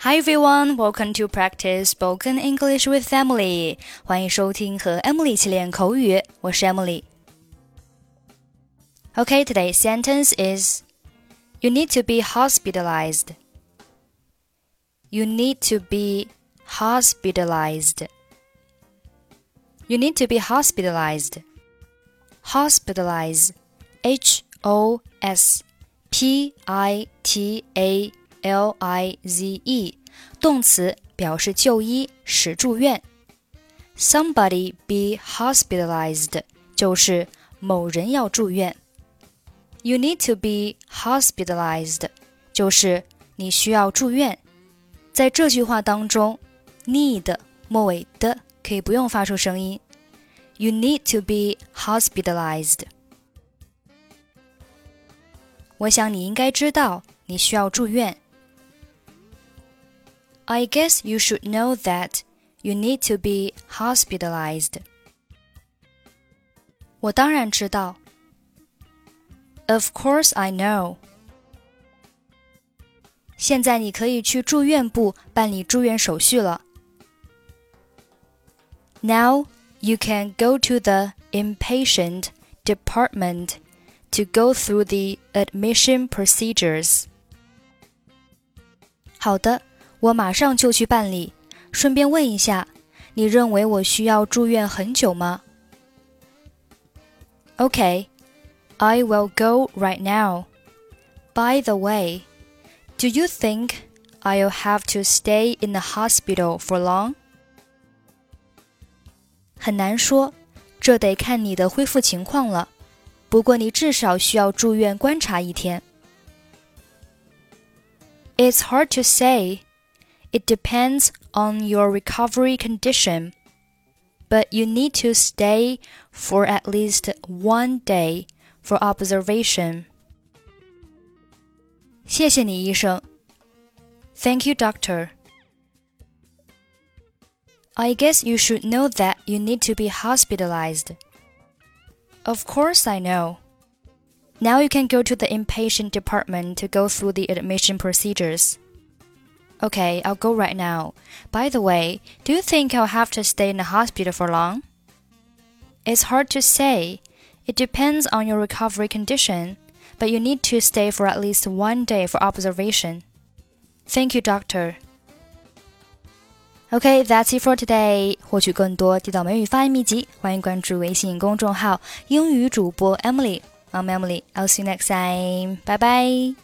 Hi everyone, welcome to practice spoken English with Emily. 欢迎收听和 Emily 一起练口语，我是 Emily。Okay, today's sentence is You need to be hospitalized. You need to be hospitalized. You need to be hospitalized. Hospitalize. H O S P I T A L I Z E，动词，表示就医，使住院。Somebody be hospitalized，就是某人要住院。You need to be hospitalized，就是你需要住院。在这句话当中，need 末尾的可以不用发出声音。You need to be hospitalized。我想你应该知道，你需要住院。I guess you should know that you need to be hospitalized. 我当然知道。Of course I know. 现在你可以去住院部办理住院手续了。Now you can go to the inpatient department to go through the admission procedures. 好的。 我马上就去办理。顺便问一下，你认为我需要住院很久吗？Okay, I will go right now. By the way, do you think I'll have to stay in the hospital for long? 很难说，这得看你的恢复情况了。不过你至少需要住院观察一天。It's hard to say. It depends on your recovery condition, but you need to stay for at least one day for observation. 谢谢你，医生。Thank you, doctor. I guess you should know that you need to be hospitalized. Of course, I know. Now you can go to the inpatient department to go through the admission procedures. Okay, I'll go right now. By the way, do you think I'll have to stay in the hospital for long? It's hard to say. It depends on your recovery condition, but you need to stay for at least one day for observation. Thank you, doctor. Okay, that's it for today. 获取更多地道美语发音秘籍，欢迎关注微信公众号“英语主播 Emily”。I'm Emily. I'll see you next time. Bye bye.